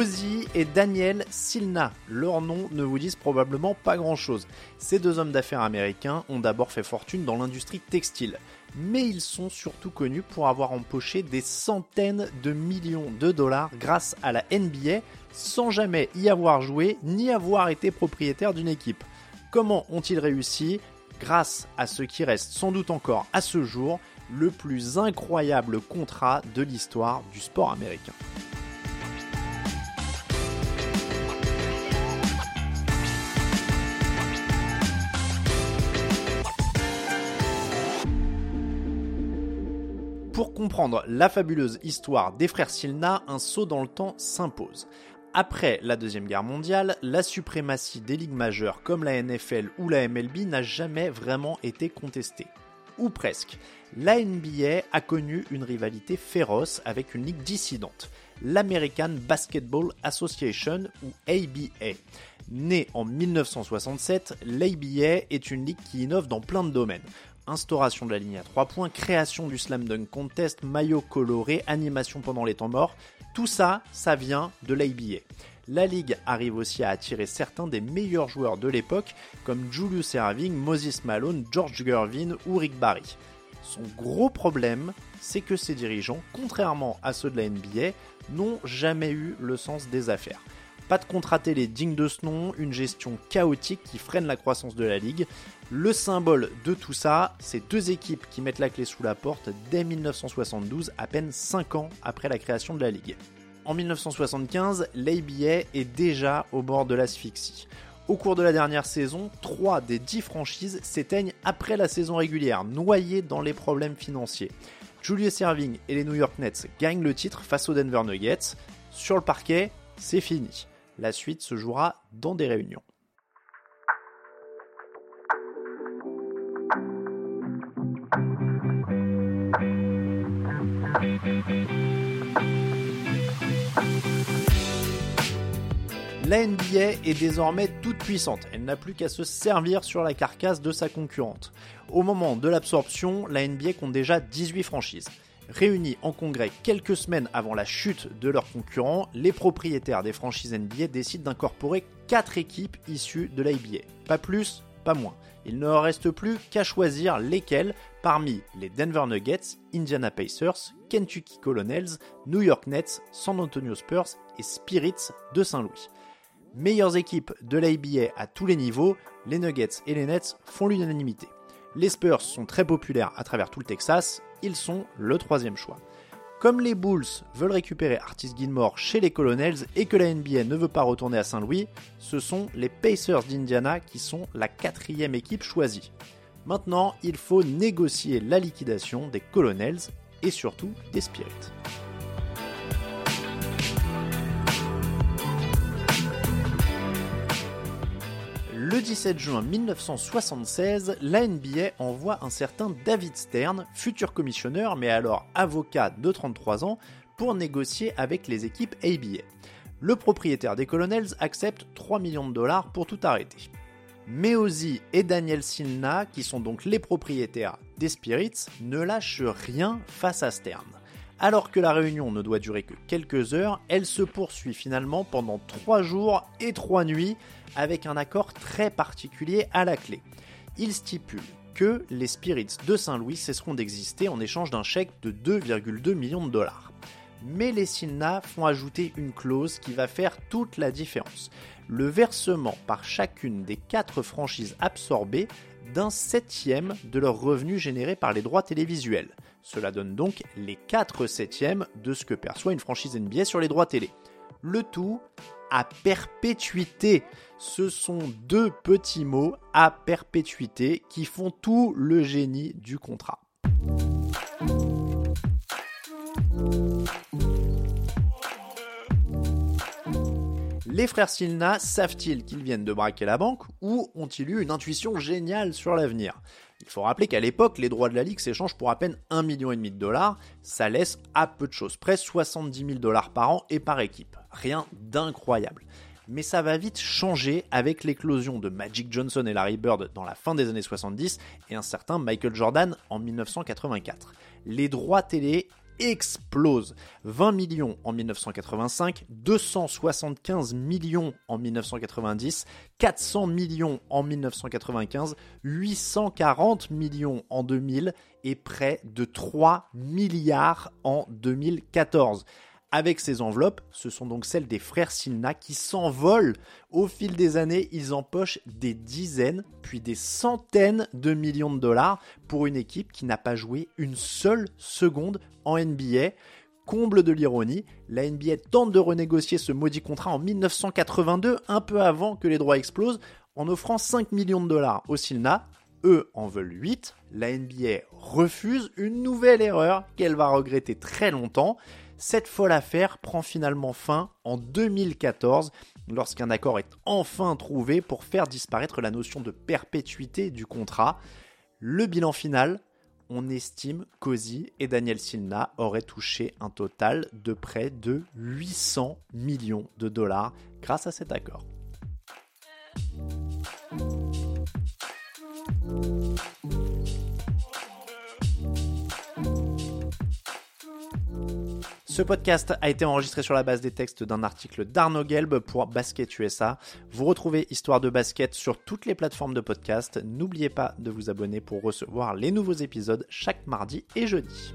Ozzy et Daniel Silna. Leurs noms ne vous disent probablement pas grand-chose. Ces deux hommes d'affaires américains ont d'abord fait fortune dans l'industrie textile, mais ils sont surtout connus pour avoir empoché des centaines de millions de dollars grâce à la NBA sans jamais y avoir joué ni avoir été propriétaire d'une équipe. Comment ont-ils réussi? Grâce à ce qui reste sans doute encore à ce jour le plus incroyable contrat de l'histoire du sport américain. Comprendre la fabuleuse histoire des frères Silna, un saut dans le temps s'impose. Après la Deuxième Guerre mondiale, la suprématie des ligues majeures comme la NFL ou la MLB n'a jamais vraiment été contestée. Ou presque. La NBA a connu une rivalité féroce avec une ligue dissidente, l'American Basketball Association ou ABA. Née en 1967, l'ABA est une ligue qui innove dans plein de domaines instauration de la ligne à 3 points, création du slam dunk contest, maillot coloré, animation pendant les temps morts, tout ça, ça vient de l'ABA. La ligue arrive aussi à attirer certains des meilleurs joueurs de l'époque comme Julius Erving, Moses Malone, George Gervin ou Rick Barry. Son gros problème, c'est que ses dirigeants, contrairement à ceux de la NBA, n'ont jamais eu le sens des affaires. Pas de contrat télé digne de ce nom, une gestion chaotique qui freine la croissance de la ligue. Le symbole de tout ça, c'est deux équipes qui mettent la clé sous la porte dès 1972, à peine 5 ans après la création de la ligue. En 1975, l'ABA est déjà au bord de l'asphyxie. Au cours de la dernière saison, 3 des 10 franchises s'éteignent après la saison régulière, noyées dans les problèmes financiers. Julius Erving et les New York Nets gagnent le titre face aux Denver Nuggets. Sur le parquet, c'est fini. La suite se jouera dans des réunions. La NBA est désormais toute puissante, elle n'a plus qu'à se servir sur la carcasse de sa concurrente. Au moment de l'absorption, la NBA compte déjà 18 franchises. Réunis en congrès quelques semaines avant la chute de leurs concurrents, les propriétaires des franchises NBA décident d'incorporer 4 équipes issues de l'ABA. Pas plus, pas moins. Il ne reste plus qu'à choisir lesquelles parmi les Denver Nuggets, Indiana Pacers, Kentucky Colonels, New York Nets, San Antonio Spurs et Spirits de Saint-Louis. Meilleures équipes de l'ABA à tous les niveaux, les Nuggets et les Nets font l'unanimité. Les Spurs sont très populaires à travers tout le Texas, ils sont le troisième choix. Comme les Bulls veulent récupérer Artis Gilmore chez les Colonels et que la NBA ne veut pas retourner à Saint-Louis, ce sont les Pacers d'Indiana qui sont la quatrième équipe choisie. Maintenant, il faut négocier la liquidation des Colonels et surtout des Spirits. Le 17 juin 1976, la NBA envoie un certain David Stern, futur commissionneur mais alors avocat de 33 ans, pour négocier avec les équipes ABA. Le propriétaire des Colonels accepte 3 millions de dollars pour tout arrêter. Meozi et Daniel Silna, qui sont donc les propriétaires des Spirits, ne lâchent rien face à Stern. Alors que la réunion ne doit durer que quelques heures, elle se poursuit finalement pendant 3 jours et 3 nuits avec un accord très particulier à la clé. Il stipule que les Spirits de Saint-Louis cesseront d'exister en échange d'un chèque de 2,2 millions de dollars. Mais les Silna font ajouter une clause qui va faire toute la différence. Le versement par chacune des quatre franchises absorbées d'un septième de leurs revenus générés par les droits télévisuels. Cela donne donc les 4 septièmes de ce que perçoit une franchise NBA sur les droits télé. Le tout à perpétuité. Ce sont deux petits mots à perpétuité qui font tout le génie du contrat. Les frères Silna savent-ils qu'ils viennent de braquer la banque ou ont-ils eu une intuition géniale sur l'avenir? Il faut rappeler qu'à l'époque, les droits de la Ligue s'échangent pour à peine 1,5 million de dollars. Ça laisse à peu de choses près 70 000 dollars par an et par équipe. Rien d'incroyable. Mais ça va vite changer avec l'éclosion de Magic Johnson et Larry Bird dans la fin des années 70 et un certain Michael Jordan en 1984. Les droits télé explose. 20 millions en 1985, 275 millions en 1990, 400 millions en 1995, 840 millions en 2000 et près de 3 milliards en 2014. Avec ces enveloppes, ce sont donc celles des frères Silna qui s'envolent. Au fil des années, ils empochent des dizaines, puis des centaines de millions de dollars pour une équipe qui n'a pas joué une seule seconde en NBA. Comble de l'ironie, la NBA tente de renégocier ce maudit contrat en 1982, un peu avant que les droits explosent, en offrant 5 millions de dollars au Silna. Eux en veulent 8. La NBA refuse une nouvelle erreur qu'elle va regretter très longtemps. Cette folle affaire prend finalement fin en 2014 lorsqu'un accord est enfin trouvé pour faire disparaître la notion de perpétuité du contrat. Le bilan final, on estime qu'Ozzy et Daniel Silna auraient touché un total de près de 800 millions de dollars grâce à cet accord. Ce podcast a été enregistré sur la base des textes d'un article d'Arnaud Gelb pour Basket USA. Vous retrouvez Histoire de basket sur toutes les plateformes de podcast. N'oubliez pas de vous abonner pour recevoir les nouveaux épisodes chaque mardi et jeudi.